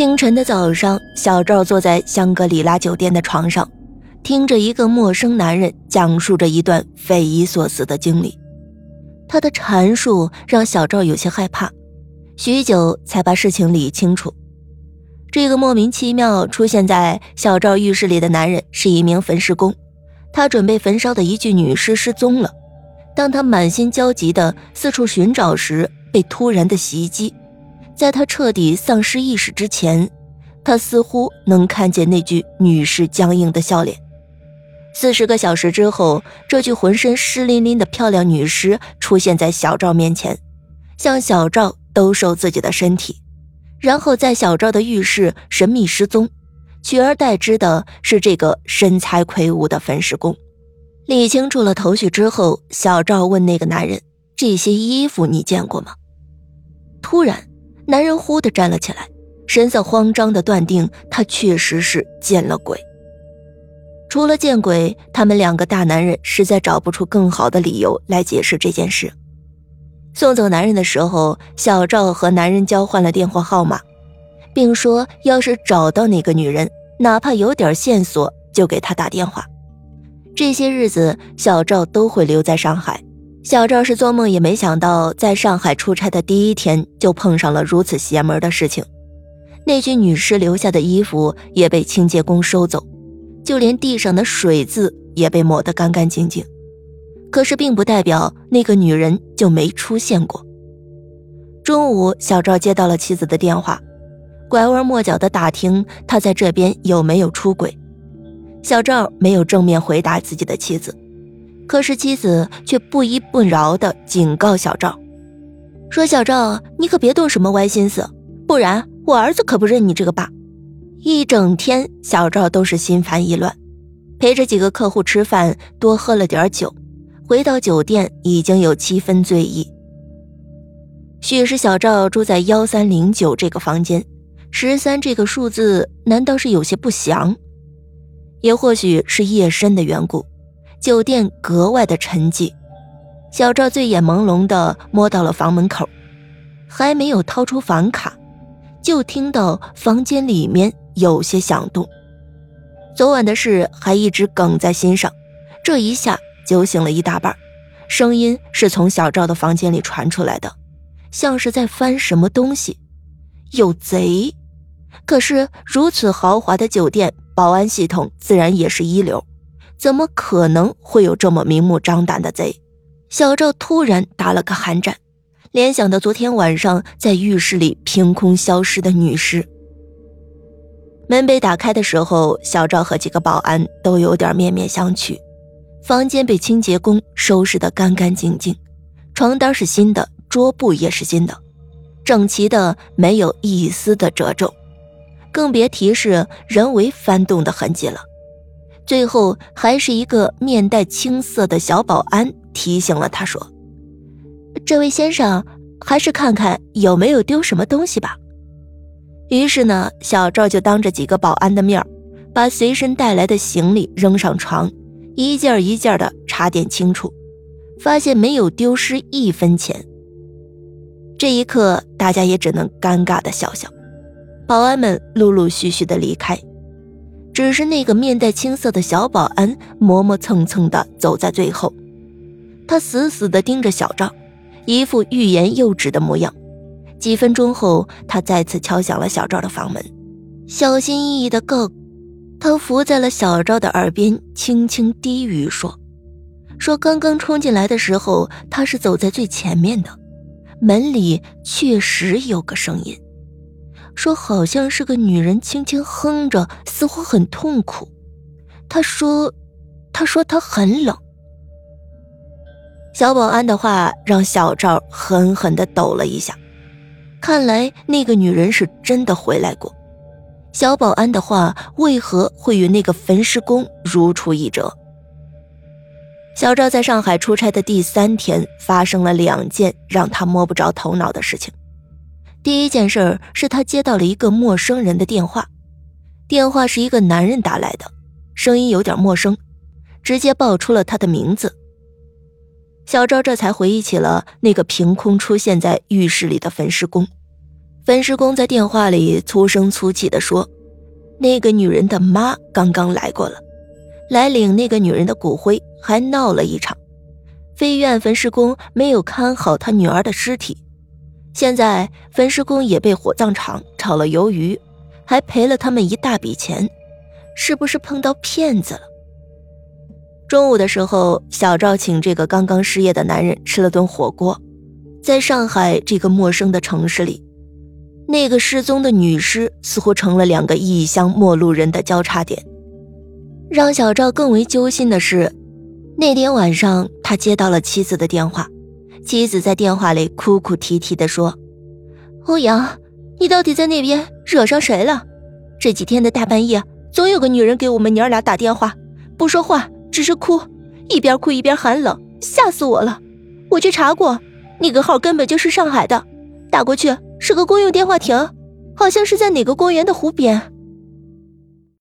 清晨的早上，小赵坐在香格里拉酒店的床上，听着一个陌生男人讲述着一段匪夷所思的经历。他的阐述让小赵有些害怕，许久才把事情理清楚。这个莫名其妙出现在小赵浴室里的男人是一名焚尸工，他准备焚烧的一具女尸失踪了。当他满心焦急地四处寻找时，被突然的袭击。在他彻底丧失意识之前，他似乎能看见那具女尸僵硬的笑脸。四十个小时之后，这具浑身湿淋淋的漂亮女尸出现在小赵面前，向小赵兜售自己的身体，然后在小赵的浴室神秘失踪，取而代之的是这个身材魁梧的焚尸工。理清楚了头绪之后，小赵问那个男人：“这些衣服你见过吗？”突然。男人忽地站了起来，神色慌张地断定他确实是见了鬼。除了见鬼，他们两个大男人实在找不出更好的理由来解释这件事。送走男人的时候，小赵和男人交换了电话号码，并说要是找到那个女人，哪怕有点线索，就给他打电话。这些日子，小赵都会留在上海。小赵是做梦也没想到，在上海出差的第一天就碰上了如此邪门的事情。那具女尸留下的衣服也被清洁工收走，就连地上的水渍也被抹得干干净净。可是，并不代表那个女人就没出现过。中午，小赵接到了妻子的电话，拐弯抹角地打听他在这边有没有出轨。小赵没有正面回答自己的妻子。可是妻子却不依不饶地警告小赵，说：“小赵，你可别动什么歪心思，不然我儿子可不认你这个爸。”一整天，小赵都是心烦意乱，陪着几个客户吃饭，多喝了点酒，回到酒店已经有七分醉意。许是小赵住在幺三零九这个房间，十三这个数字难道是有些不祥？也或许是夜深的缘故。酒店格外的沉寂，小赵醉眼朦胧的摸到了房门口，还没有掏出房卡，就听到房间里面有些响动。昨晚的事还一直梗在心上，这一下酒醒了一大半。声音是从小赵的房间里传出来的，像是在翻什么东西。有贼？可是如此豪华的酒店，保安系统自然也是一流。怎么可能会有这么明目张胆的贼？小赵突然打了个寒战，联想到昨天晚上在浴室里凭空消失的女尸。门被打开的时候，小赵和几个保安都有点面面相觑。房间被清洁工收拾得干干净净，床单是新的，桌布也是新的，整齐的没有一丝的褶皱，更别提是人为翻动的痕迹了。最后，还是一个面带青色的小保安提醒了他，说：“这位先生，还是看看有没有丢什么东西吧。”于是呢，小赵就当着几个保安的面把随身带来的行李扔上床，一件一件的查点清楚，发现没有丢失一分钱。这一刻，大家也只能尴尬的笑笑。保安们陆陆续续的离开。只是那个面带青色的小保安磨磨蹭蹭的走在最后，他死死的盯着小赵，一副欲言又止的模样。几分钟后，他再次敲响了小赵的房门，小心翼翼的告，他伏在了小赵的耳边，轻轻低语说：“说刚刚冲进来的时候，他是走在最前面的，门里确实有个声音。”说好像是个女人轻轻哼着，似乎很痛苦。他说：“他说他很冷。”小保安的话让小赵狠狠的抖了一下。看来那个女人是真的回来过。小保安的话为何会与那个焚尸工如出一辙？小赵在上海出差的第三天，发生了两件让他摸不着头脑的事情。第一件事是他接到了一个陌生人的电话，电话是一个男人打来的，声音有点陌生，直接报出了他的名字。小赵这才回忆起了那个凭空出现在浴室里的焚尸工，焚尸工在电话里粗声粗气地说：“那个女人的妈刚刚来过了，来领那个女人的骨灰，还闹了一场。非院焚尸工没有看好他女儿的尸体，现在焚尸工也被火葬场炒了鱿鱼，还赔了他们一大笔钱，是不是碰到骗子了？”中午的时候，小赵请这个刚刚失业的男人吃了顿火锅。在上海这个陌生的城市里，那个失踪的女尸似乎成了两个异乡陌路人的交叉点。让小赵更为揪心的是，那天晚上他接到了妻子的电话，妻子在电话里哭哭啼啼地说：“欧阳，你到底在那边惹上谁了？这几天的大半夜，总有个女人给我们娘俩打电话，不说话。”只是哭，一边哭一边喊冷，吓死我了！我去查过，那个号根本就是上海的，打过去是个公用电话亭，好像是在哪个公园的湖边。